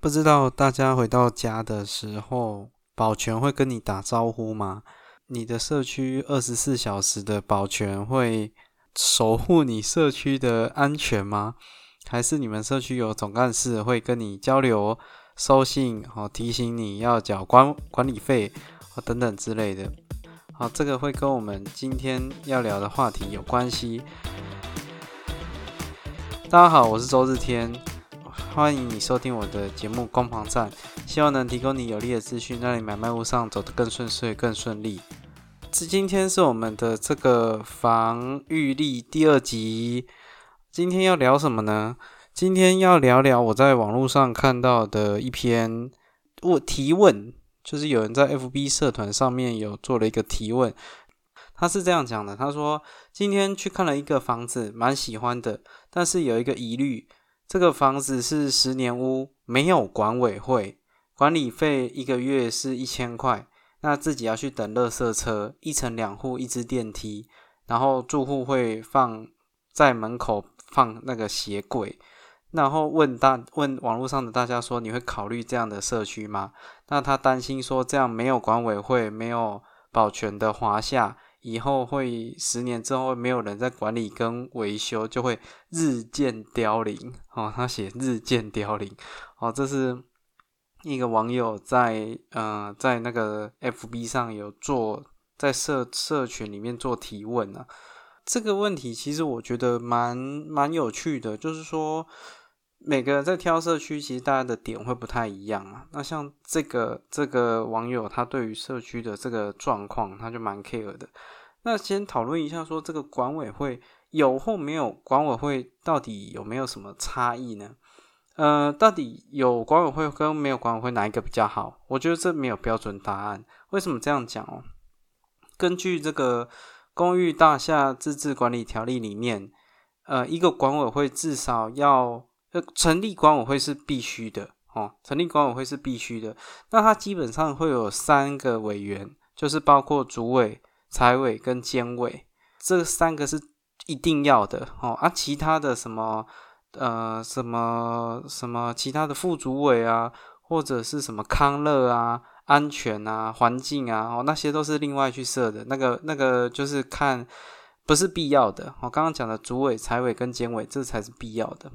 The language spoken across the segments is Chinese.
不知道大家回到家的时候，保全会跟你打招呼吗？你的社区二十四小时的保全会守护你社区的安全吗？还是你们社区有总干事会跟你交流、收信，哦，提醒你要缴管管理费，哦等等之类的。好，这个会跟我们今天要聊的话题有关系。大家好，我是周日天。欢迎你收听我的节目《攻防战》，希望能提供你有利的资讯，让你买卖路上走得更顺遂、更顺利。这今天是我们的这个防御力第二集。今天要聊什么呢？今天要聊聊我在网络上看到的一篇问提问，就是有人在 FB 社团上面有做了一个提问。他是这样讲的：他说今天去看了一个房子，蛮喜欢的，但是有一个疑虑。这个房子是十年屋，没有管委会，管理费一个月是一千块，那自己要去等垃圾车，一层两户，一支电梯，然后住户会放在门口放那个鞋柜，然后问大问网络上的大家说，你会考虑这样的社区吗？那他担心说这样没有管委会，没有保全的华夏。以后会十年之后没有人在管理跟维修，就会日渐凋零。哦，他写日渐凋零。哦，这是一个网友在呃在那个 FB 上有做在社社群里面做提问啊。这个问题其实我觉得蛮蛮有趣的，就是说每个人在挑社区，其实大家的点会不太一样啊。那像这个这个网友，他对于社区的这个状况，他就蛮 care 的。那先讨论一下，说这个管委会有或没有管委会，到底有没有什么差异呢？呃，到底有管委会跟没有管委会哪一个比较好？我觉得这没有标准答案。为什么这样讲哦？根据这个《公寓大厦自治管理条例》里面，呃，一个管委会至少要成立管委会是必须的哦，成立管委会是必须的。那它基本上会有三个委员，就是包括主委。财委跟监委这三个是一定要的哦，啊，其他的什么呃什么什么其他的副主委啊，或者是什么康乐啊、安全啊、环境啊，哦，那些都是另外去设的，那个那个就是看不是必要的。我刚刚讲的主委、财委跟监委，这才是必要的。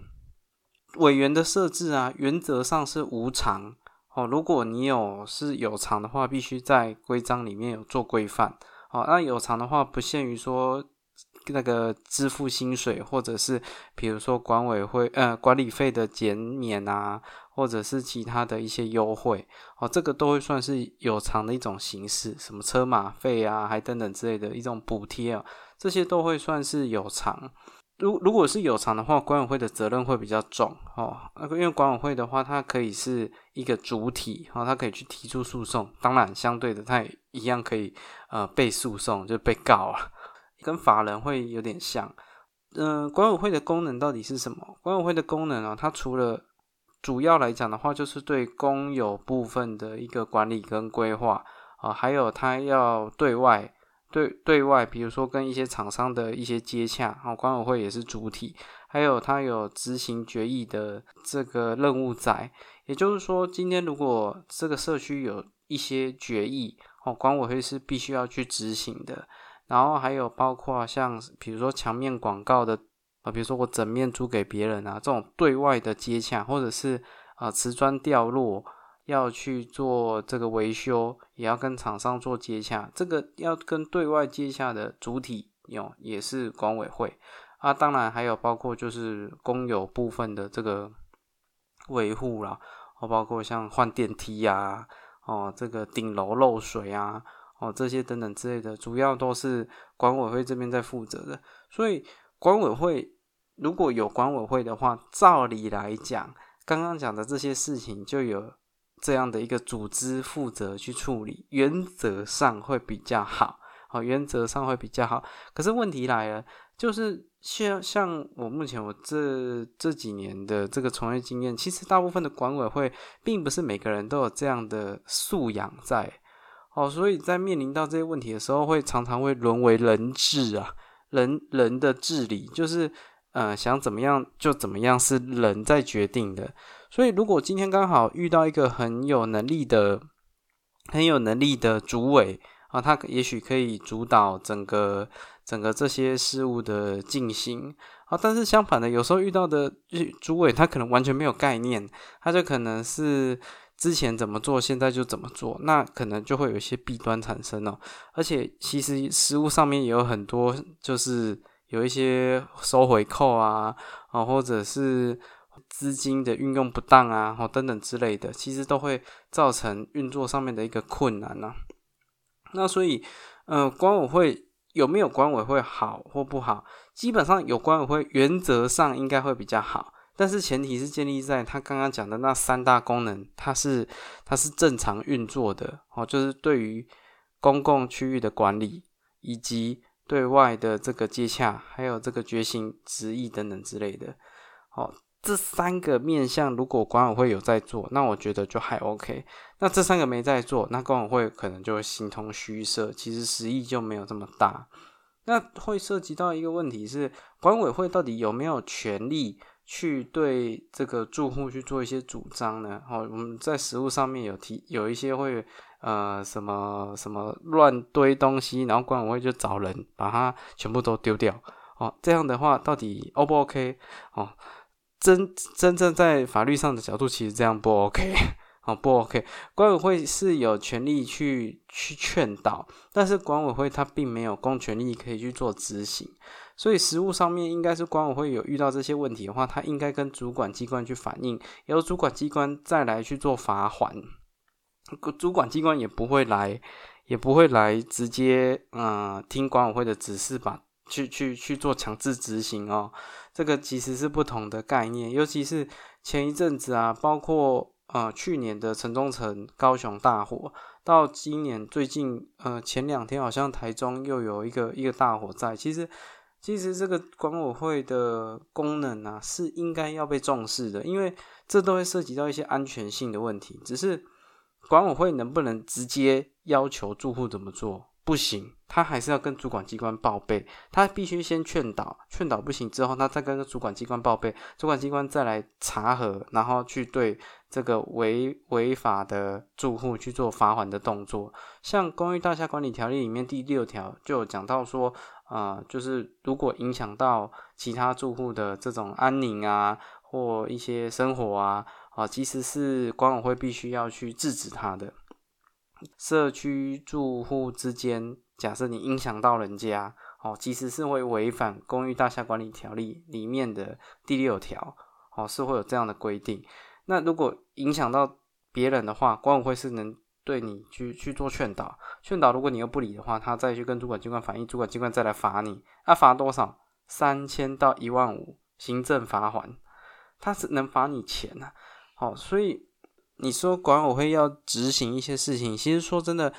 委员的设置啊，原则上是无偿哦。如果你有是有偿的话，必须在规章里面有做规范。哦，那有偿的话不限于说那个支付薪水，或者是比如说管委会呃管理费的减免啊，或者是其他的一些优惠，哦，这个都会算是有偿的一种形式，什么车马费啊，还等等之类的一种补贴啊，这些都会算是有偿。如如果是有偿的话，管委会的责任会比较重哦。那个因为管委会的话，它可以是一个主体哦，它可以去提出诉讼。当然，相对的，它也一样可以呃被诉讼，就被告啊，跟法人会有点像。嗯，管委会的功能到底是什么？管委会的功能啊，它除了主要来讲的话，就是对公有部分的一个管理跟规划啊，还有它要对外。对对外，比如说跟一些厂商的一些接洽，哦，管委会也是主体，还有它有执行决议的这个任务在。也就是说，今天如果这个社区有一些决议，哦，管委会是必须要去执行的。然后还有包括像比如说墙面广告的，啊，比如说我整面租给别人啊，这种对外的接洽，或者是啊瓷砖掉落。要去做这个维修，也要跟厂商做接洽。这个要跟对外接洽的主体有也是管委会啊。当然还有包括就是公有部分的这个维护啦，哦，包括像换电梯呀，哦，这个顶楼漏水啊，哦，这些等等之类的，主要都是管委会这边在负责的。所以管委会如果有管委会的话，照理来讲，刚刚讲的这些事情就有。这样的一个组织负责去处理，原则上会比较好，好，原则上会比较好。可是问题来了，就是像像我目前我这这几年的这个从业经验，其实大部分的管委会并不是每个人都有这样的素养在，哦，所以在面临到这些问题的时候，会常常会沦为人治啊，人人的治理，就是呃想怎么样就怎么样，是人在决定的。所以如果今天刚好遇到一个很有能力的、很有能力的主委啊，他也许可以主导整个整个这些事物的进行啊。但是相反的，有时候遇到的主委他可能完全没有概念，他就可能是。之前怎么做，现在就怎么做，那可能就会有一些弊端产生哦。而且其实食物上面也有很多，就是有一些收回扣啊，啊，或者是资金的运用不当啊，哦等等之类的，其实都会造成运作上面的一个困难呢。那所以，呃，管委会有没有管委会好或不好？基本上有管委会，原则上应该会比较好。但是前提是建立在他刚刚讲的那三大功能，它是它是正常运作的哦，就是对于公共区域的管理，以及对外的这个接洽，还有这个觉醒执意等等之类的，哦，这三个面向如果管委会有在做，那我觉得就还 OK。那这三个没在做，那管委会可能就形同虚设，其实实意就没有这么大。那会涉及到一个问题是，管委会到底有没有权利？去对这个住户去做一些主张呢？哦，我们在实物上面有提，有一些会呃什么什么乱堆东西，然后管委会就找人把它全部都丢掉。哦，这样的话到底 O 不 OK？哦，真真正在法律上的角度，其实这样不 OK。哦，不 OK。管委会是有权利去去劝导，但是管委会它并没有公权力可以去做执行。所以实务上面应该是管委会有遇到这些问题的话，他应该跟主管机关去反映，由主管机关再来去做罚款。主管机关也不会来，也不会来直接嗯听管委会的指示吧，去去去做强制执行哦。这个其实是不同的概念，尤其是前一阵子啊，包括呃去年的城中城高雄大火，到今年最近呃前两天好像台中又有一个一个大火在，其实。其实这个管委会的功能啊，是应该要被重视的，因为这都会涉及到一些安全性的问题。只是管委会能不能直接要求住户怎么做？不行，他还是要跟主管机关报备。他必须先劝导，劝导不行之后，他再跟主管机关报备，主管机关再来查核，然后去对这个违违法的住户去做罚款的动作。像《公寓大厦管理条例》里面第六条就有讲到说。啊，就是如果影响到其他住户的这种安宁啊，或一些生活啊，啊，其实是管委会必须要去制止他的。社区住户之间，假设你影响到人家，哦，其实是会违反《公寓大厦管理条例》里面的第六条，哦，是会有这样的规定。那如果影响到别人的话，管委会是能。对你去去做劝导，劝导如果你又不理的话，他再去跟主管机关反映，主管机关再来罚你，那罚多少？三千到一万五，行政罚款，他是能罚你钱呐。好，所以你说管委会要执行一些事情，其实说真的，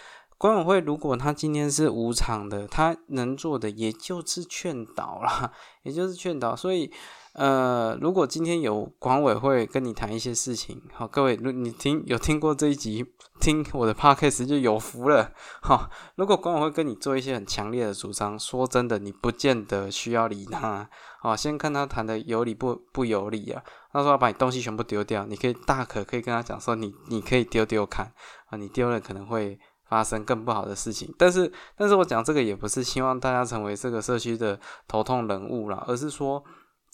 管委会如果他今天是无偿的，他能做的也就是劝导啦，也就是劝导，所以。呃，如果今天有管委会跟你谈一些事情，好，各位，如你听有听过这一集，听我的 podcast 就有福了，好。如果管委会跟你做一些很强烈的主张，说真的，你不见得需要理他，好，先看他谈的有理不不有理啊。他说要把你东西全部丢掉，你可以大可可以跟他讲说，你你可以丢丢看啊，你丢了可能会发生更不好的事情。但是，但是我讲这个也不是希望大家成为这个社区的头痛人物啦，而是说。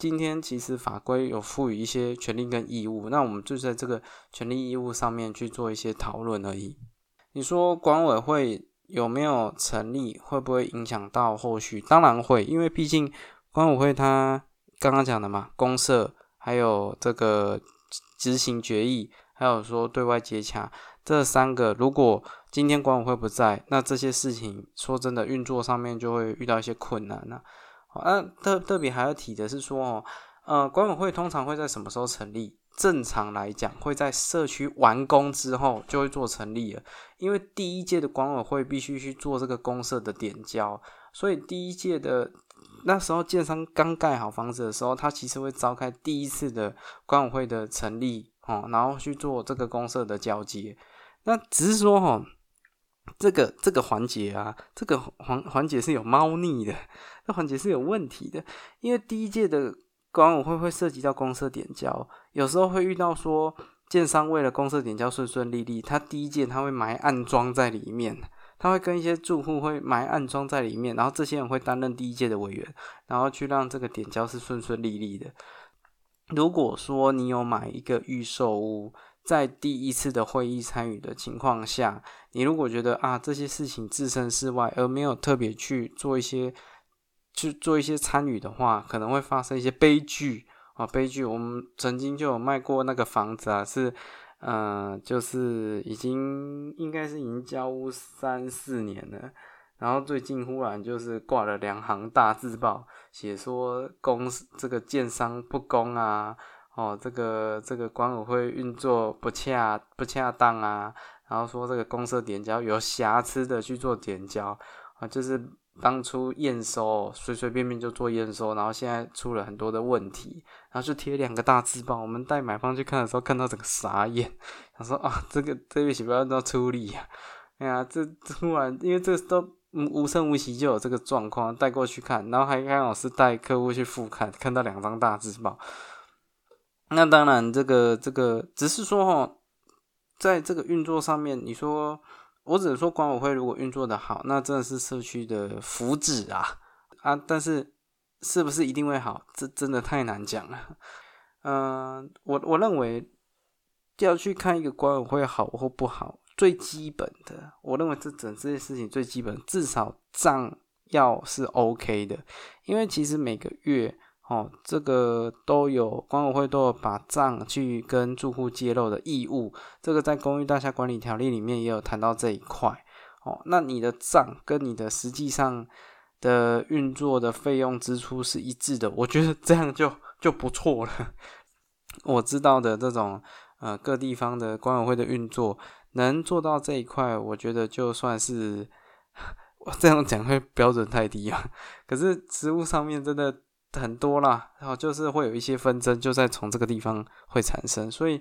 今天其实法规有赋予一些权利跟义务，那我们就在这个权利义务上面去做一些讨论而已。你说管委会有没有成立，会不会影响到后续？当然会，因为毕竟管委会它刚刚讲的嘛，公社还有这个执行决议，还有说对外接洽这三个，如果今天管委会不在，那这些事情说真的运作上面就会遇到一些困难了。啊，特特别还要提的是说哦，呃，管委会通常会在什么时候成立？正常来讲，会在社区完工之后就会做成立了。因为第一届的管委会必须去做这个公社的点交，所以第一届的那时候建商刚盖好房子的时候，他其实会召开第一次的管委会的成立哦，然后去做这个公社的交接。那只是说哈。这个这个环节啊，这个环环节是有猫腻的，这环节是有问题的。因为第一届的管委会会涉及到公社点交，有时候会遇到说，建商为了公社点交顺顺利利，他第一届他会埋暗桩在里面，他会跟一些住户会埋暗桩在里面，然后这些人会担任第一届的委员，然后去让这个点交是顺顺利利的。如果说你有买一个预售屋，在第一次的会议参与的情况下，你如果觉得啊这些事情置身事外，而没有特别去做一些。去做一些参与的话，可能会发生一些悲剧啊！悲剧，我们曾经就有卖过那个房子啊，是，嗯，就是已经应该是已经交屋三四年了，然后最近忽然就是挂了两行大字报，写说公这个建商不公啊，哦，这个这个管委会运作不恰不恰当啊，然后说这个公社点交有瑕疵的去做点交啊，就是。当初验收随随便便就做验收，然后现在出了很多的问题，然后就贴两个大字报。我们带买方去看的时候，看到整个傻眼，他说啊，这个这边需不要要处理啊？哎呀，这突然因为这都无声无息就有这个状况，带过去看，然后还刚好是带客户去复看，看到两张大字报。那当然，这个这个只是说哈，在这个运作上面，你说。我只能说，管委会如果运作的好，那真的是社区的福祉啊啊！但是是不是一定会好？这真的太难讲了。嗯，我我认为要去看一个管委会好或不好，最基本的，我认为这整这些事情最基本，至少账要是 OK 的，因为其实每个月。哦，这个都有管委会都有把账去跟住户揭露的义务，这个在公寓大厦管理条例里面也有谈到这一块。哦，那你的账跟你的实际上的运作的费用支出是一致的，我觉得这样就就不错了。我知道的这种呃各地方的管委会的运作能做到这一块，我觉得就算是 我这样讲会标准太低啊。可是实物上面真的。很多啦，然后就是会有一些纷争，就在从这个地方会产生。所以，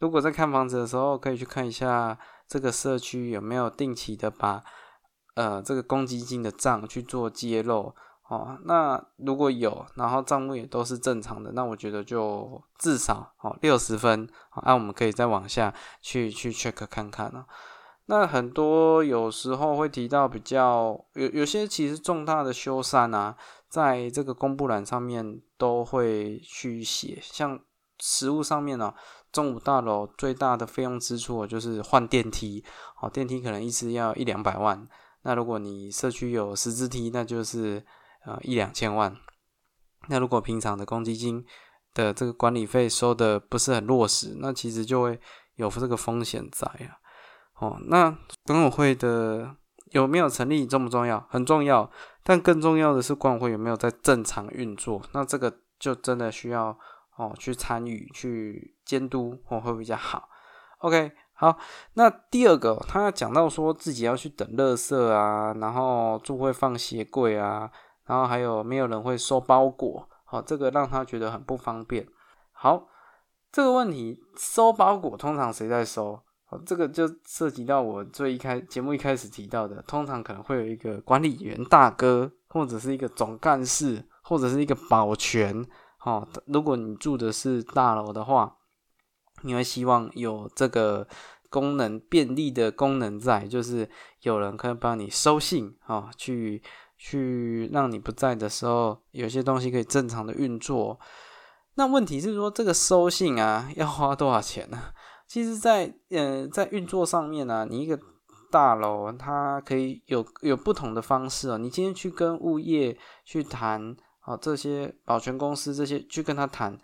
如果在看房子的时候，可以去看一下这个社区有没有定期的把呃这个公积金的账去做揭露哦。那如果有，然后账目也都是正常的，那我觉得就至少哦六十分。那我们可以再往下去去 check 看看啊。那很多有时候会提到比较有有些其实重大的修缮啊。在这个公布栏上面都会去写，像实物上面呢，中午大楼最大的费用支出就是换电梯，哦，电梯可能一次要一两百万，那如果你社区有十字梯，那就是呃一两千万，那如果平常的公积金的这个管理费收的不是很落实，那其实就会有这个风险在啊，哦，那管委会的。有没有成立重不重要？很重要，但更重要的是管委会有没有在正常运作。那这个就真的需要哦去参与、去监督哦会比较好。OK，好，那第二个他讲到说自己要去等垃圾啊，然后住会放鞋柜啊，然后还有没有人会收包裹，好，这个让他觉得很不方便。好，这个问题收包裹通常谁在收？这个就涉及到我最一开节目一开始提到的，通常可能会有一个管理员大哥，或者是一个总干事，或者是一个保全。哦，如果你住的是大楼的话，你会希望有这个功能便利的功能在，就是有人可以帮你收信，哦，去去让你不在的时候，有些东西可以正常的运作。那问题是说，这个收信啊，要花多少钱呢？其实，在呃，在运作上面呢，你一个大楼，它可以有有不同的方式哦。你今天去跟物业去谈，哦，这些保全公司这些去跟他谈，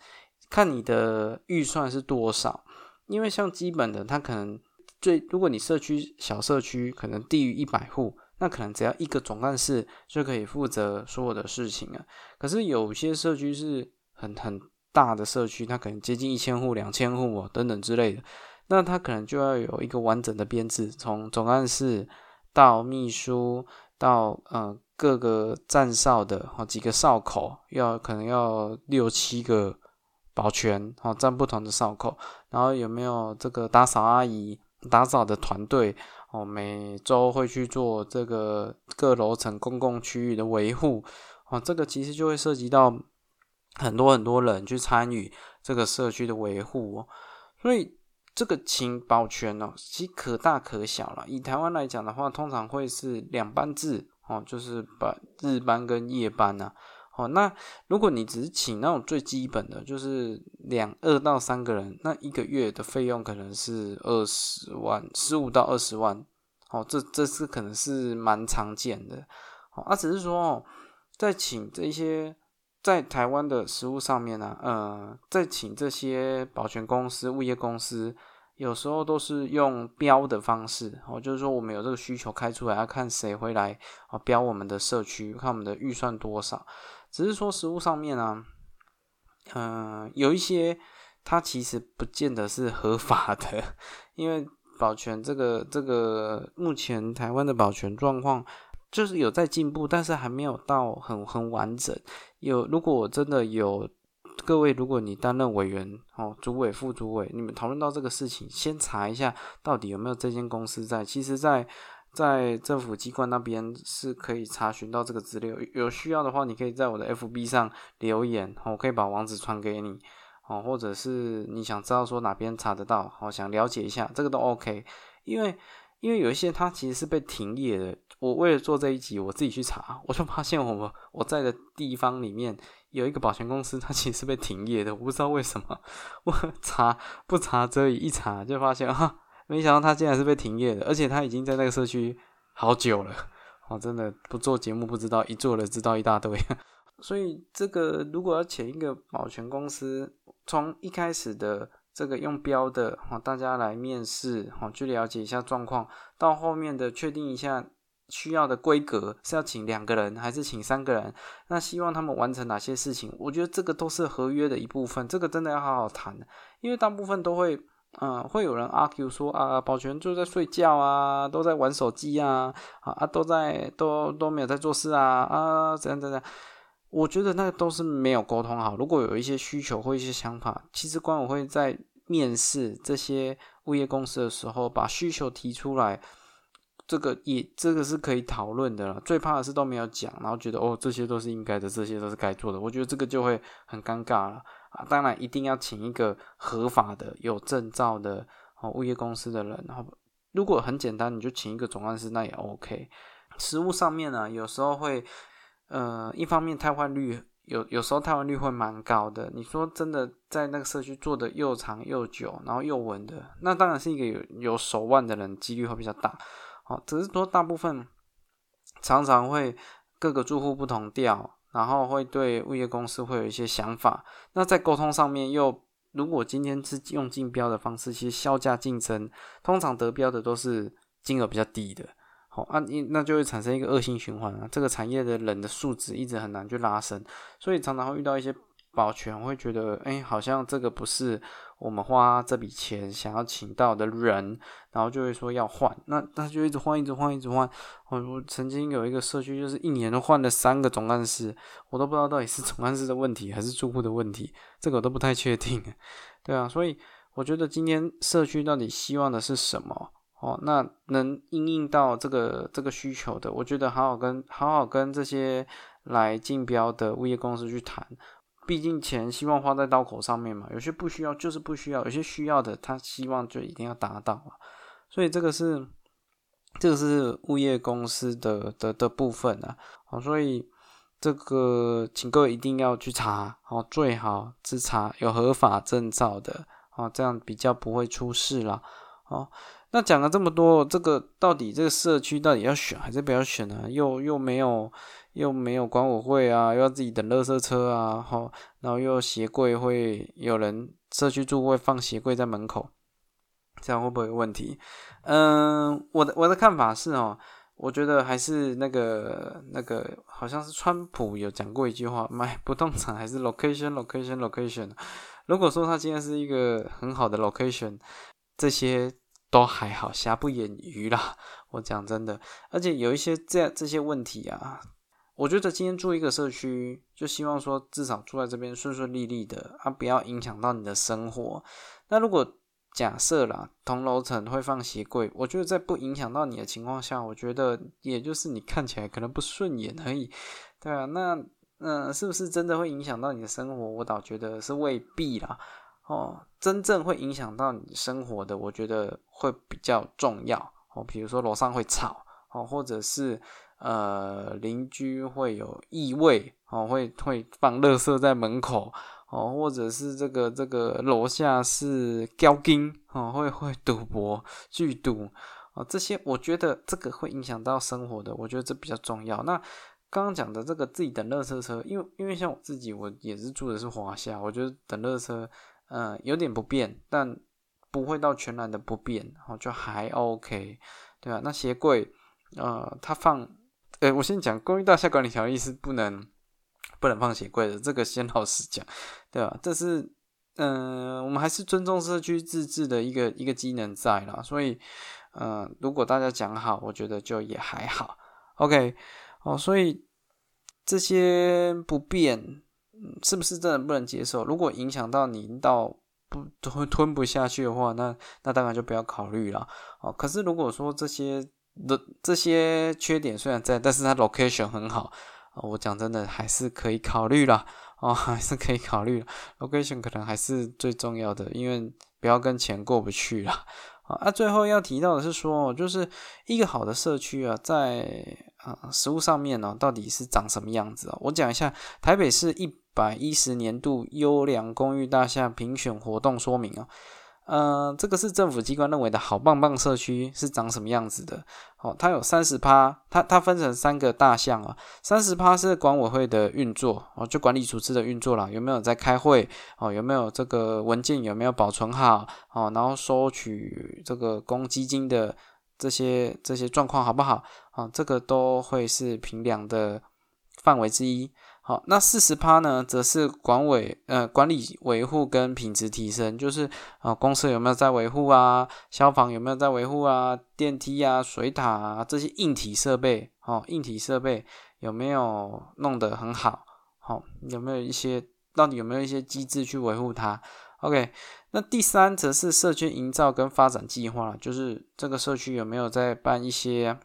看你的预算是多少。因为像基本的，它可能最，如果你社区小社区可能低于一百户，那可能只要一个总干事就可以负责所有的事情啊。可是有些社区是很很。大的社区，它可能接近一千户、两千户哦，等等之类的，那它可能就要有一个完整的编制，从总干事到秘书到呃各个站哨的哦几个哨口，要可能要六七个保全哦站不同的哨口，然后有没有这个打扫阿姨、打扫的团队哦，每周会去做这个各楼层公共区域的维护哦，这个其实就会涉及到。很多很多人去参与这个社区的维护哦，所以这个请保全哦，其实可大可小了。以台湾来讲的话，通常会是两班制哦，就是把日班跟夜班呐。哦，那如果你只是请那种最基本的，就是两二到三个人，那一个月的费用可能是二十万，十五到二十万。哦，这这是可能是蛮常见的。哦，啊，只是说哦，在请这些在台湾的食物上面呢，呃，在请这些保全公司、物业公司，有时候都是用标的方式。哦，就是说我们有这个需求开出来，要看谁会来哦标我们的社区，看我们的预算多少。只是说食物上面啊，嗯，有一些它其实不见得是合法的，因为保全这个这个目前台湾的保全状况就是有在进步，但是还没有到很很完整。有如果真的有各位，如果你担任委员哦，主委、副主委，你们讨论到这个事情，先查一下到底有没有这间公司在。其实，在在政府机关那边是可以查询到这个资料，有需要的话，你可以在我的 FB 上留言，我可以把网址传给你，哦，或者是你想知道说哪边查得到，好想了解一下，这个都 OK。因为因为有一些它其实是被停业的，我为了做这一集，我自己去查，我就发现我们我在的地方里面有一个保险公司，它其实是被停业的，我不知道为什么，我查不查这一查就发现哈。没想到他竟然是被停业的，而且他已经在那个社区好久了。我，真的不做节目不知道，一做了知道一大堆。所以这个如果要请一个保全公司，从一开始的这个用标的，哈，大家来面试，哈，去了解一下状况，到后面的确定一下需要的规格，是要请两个人还是请三个人？那希望他们完成哪些事情？我觉得这个都是合约的一部分，这个真的要好好谈，因为大部分都会。嗯，会有人 argue 说啊，保全就在睡觉啊，都在玩手机啊，啊，都在都都没有在做事啊，啊，怎样怎样？我觉得那个都是没有沟通好。如果有一些需求或一些想法，其实管委会在面试这些物业公司的时候，把需求提出来，这个也这个是可以讨论的了。最怕的是都没有讲，然后觉得哦，这些都是应该的，这些都是该做的。我觉得这个就会很尴尬了。啊，当然一定要请一个合法的、有证照的哦物业公司的人。然后，如果很简单，你就请一个总干事，那也 OK。实物上面呢，有时候会，呃，一方面汰换率有，有时候汰换率会蛮高的。你说真的，在那个社区做的又长又久，然后又稳的，那当然是一个有有手腕的人，几率会比较大。哦，只是说大部分常常会各个住户不同调。然后会对物业公司会有一些想法，那在沟通上面又，如果今天是用竞标的方式，其实销价竞争，通常得标的都是金额比较低的，好啊，你那就会产生一个恶性循环啊，这个产业的人的素质一直很难去拉升，所以常常会遇到一些。保全会觉得，哎，好像这个不是我们花这笔钱想要请到的人，然后就会说要换，那那就一直换，一直换，一直换。我曾经有一个社区，就是一年换了三个总干事，我都不知道到底是总干事的问题还是住户的问题，这个我都不太确定。对啊，所以我觉得今天社区到底希望的是什么？哦，那能应应到这个这个需求的，我觉得好好跟好好跟这些来竞标的物业公司去谈。毕竟钱希望花在刀口上面嘛，有些不需要就是不需要，有些需要的他希望就一定要达到啊，所以这个是这个是物业公司的的的部分啊，好，所以这个请各位一定要去查，好，最好是查有合法证照的，啊，这样比较不会出事啦，哦，那讲了这么多，这个到底这个社区到底要选还是不要选呢？又又没有。又没有管委会啊，又要自己等垃圾车啊，吼，然后又鞋柜会有人社区住户会放鞋柜在门口，这样会不会有问题？嗯，我的我的看法是哦，我觉得还是那个那个，好像是川普有讲过一句话，买 不动产还是 location location location。如果说他今天是一个很好的 location，这些都还好，瑕不掩瑜啦。我讲真的，而且有一些这这些问题啊。我觉得今天住一个社区，就希望说至少住在这边顺顺利利的啊，不要影响到你的生活。那如果假设啦，同楼层会放鞋柜，我觉得在不影响到你的情况下，我觉得也就是你看起来可能不顺眼而已，对啊。那嗯，是不是真的会影响到你的生活？我倒觉得是未必啦。哦，真正会影响到你生活的，我觉得会比较重要哦。比如说楼上会吵哦，或者是呃邻居会有异味哦，会会放垃圾在门口哦，或者是这个这个楼下是交金哦，会会赌博聚赌哦，这些我觉得这个会影响到生活的，我觉得这比较重要。那刚刚讲的这个自己等乐车车，因为因为像我自己，我也是住的是华夏，我觉得等乐车。嗯，有点不便，但不会到全然的不便，然后就还 OK，对吧？那鞋柜，呃，它放，呃，我先讲公寓大厦管理条例是不能不能放鞋柜的，这个先老实讲，对吧？这是，嗯，我们还是尊重社区自治的一个一个机能在啦，所以，嗯，如果大家讲好，我觉得就也还好，OK，哦，所以这些不便。是不是真的不能接受？如果影响到你到不吞吞不下去的话，那那当然就不要考虑了。哦，可是如果说这些的这些缺点虽然在，但是它 location 很好，我讲真的还是可以考虑了。哦，还是可以考虑，location 可能还是最重要的，因为不要跟钱过不去了。啊，最后要提到的是说，就是一个好的社区啊，在啊食物上面呢，到底是长什么样子啊？我讲一下台北市一。百一十年度优良公寓大厦评选活动说明啊，呃，这个是政府机关认为的好棒棒社区是长什么样子的？哦，它有三十趴，它它分成三个大项啊，三十趴是管委会的运作哦，就管理组织的运作啦，有没有在开会哦？有没有这个文件有没有保存好哦？然后收取这个公积金的这些这些状况好不好？啊，这个都会是评量的范围之一。好，那四十趴呢，则是管委呃管理维护跟品质提升，就是啊公司有没有在维护啊，消防有没有在维护啊，电梯啊、水塔啊这些硬体设备，哦硬体设备有没有弄得很好？好，有没有一些到底有没有一些机制去维护它？OK，那第三则是社区营造跟发展计划，就是这个社区有没有在办一些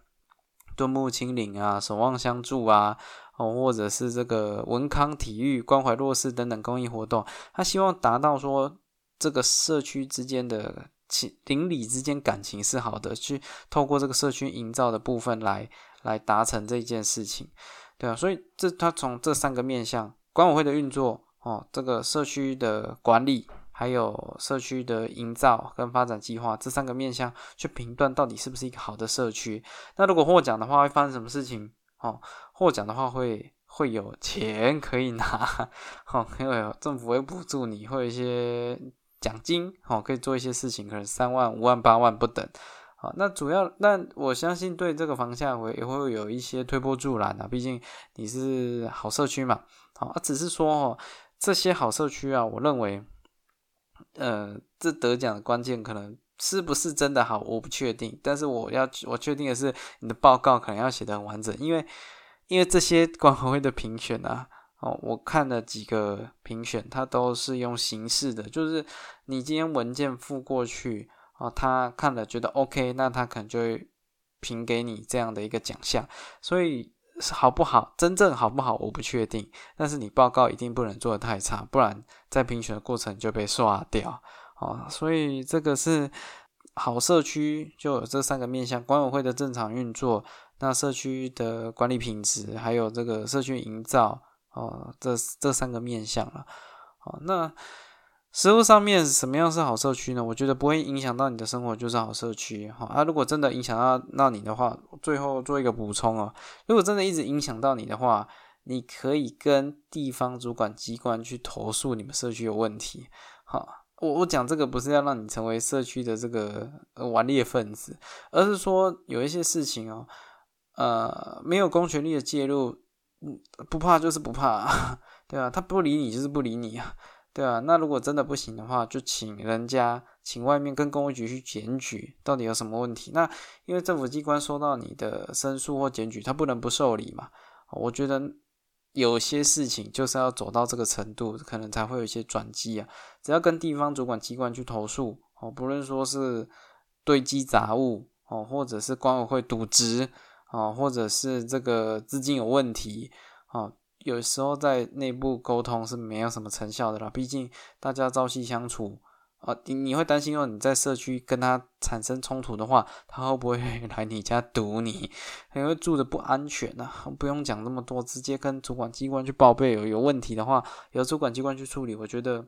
敦木清零啊、守望相助啊。哦，或者是这个文康体育、关怀弱势等等公益活动，他希望达到说这个社区之间的情邻里之间感情是好的，去透过这个社区营造的部分来来达成这件事情，对啊，所以这他从这三个面向，管委会的运作哦，这个社区的管理，还有社区的营造跟发展计划这三个面向去评断到底是不是一个好的社区。那如果获奖的话，会发生什么事情？哦，获奖的话会会有钱可以拿，哦，因为政府会补助你，会有一些奖金，哦，可以做一些事情，可能三万、五万、八万不等。啊，那主要，那我相信对这个房价会会有一些推波助澜的，毕竟你是好社区嘛。好，只是说哦，这些好社区啊，我认为，呃，这得奖的关键可能。是不是真的好？我不确定，但是我要我确定的是，你的报告可能要写的很完整，因为因为这些管委会的评选啊，哦，我看了几个评选，它都是用形式的，就是你今天文件附过去，哦，他看了觉得 OK，那他可能就会评给你这样的一个奖项，所以好不好，真正好不好，我不确定，但是你报告一定不能做的太差，不然在评选的过程就被刷掉。啊，所以这个是好社区，就有这三个面向：管委会的正常运作，那社区的管理品质，还有这个社区营造，哦，这这三个面向了。好，那实物上面什么样是好社区呢？我觉得不会影响到你的生活，就是好社区。好，啊，如果真的影响到到你的话，最后做一个补充哦，如果真的一直影响到你的话，你可以跟地方主管机关去投诉你们社区有问题。好。我我讲这个不是要让你成为社区的这个顽劣分子，而是说有一些事情哦，呃，没有公权力的介入，嗯，不怕就是不怕，对啊，他不理你就是不理你啊，对啊，那如果真的不行的话，就请人家请外面跟公安局去检举，到底有什么问题？那因为政府机关收到你的申诉或检举，他不能不受理嘛，我觉得。有些事情就是要走到这个程度，可能才会有一些转机啊。只要跟地方主管机关去投诉哦，不论说是堆积杂物哦，或者是管委会渎职哦，或者是这个资金有问题哦，有时候在内部沟通是没有什么成效的啦，毕竟大家朝夕相处啊，你你会担心哦，你在社区跟他产生冲突的话，他会不会 来你家堵你？因为住的不安全呐，不用讲那么多，直接跟主管机关去报备，有有问题的话，由主管机关去处理，我觉得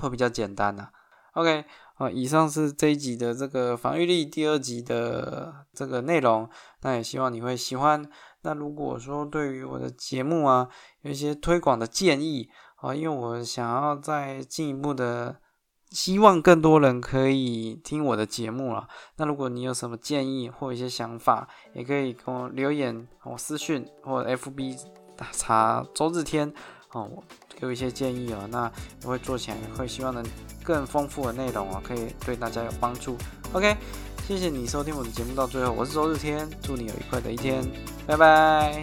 会比较简单呐。OK，啊，以上是这一集的这个防御力第二集的这个内容，那也希望你会喜欢。那如果说对于我的节目啊，有一些推广的建议啊，因为我想要再进一步的，希望更多人可以听我的节目了。那如果你有什么建议或一些想法，也可以跟我留言，我私讯或 FB 打查周日天哦。给我一些建议哦，那我会做起来，会希望能更丰富的内容哦，可以对大家有帮助。OK，谢谢你收听我的节目到最后，我是周日天，祝你有愉快的一天，拜拜。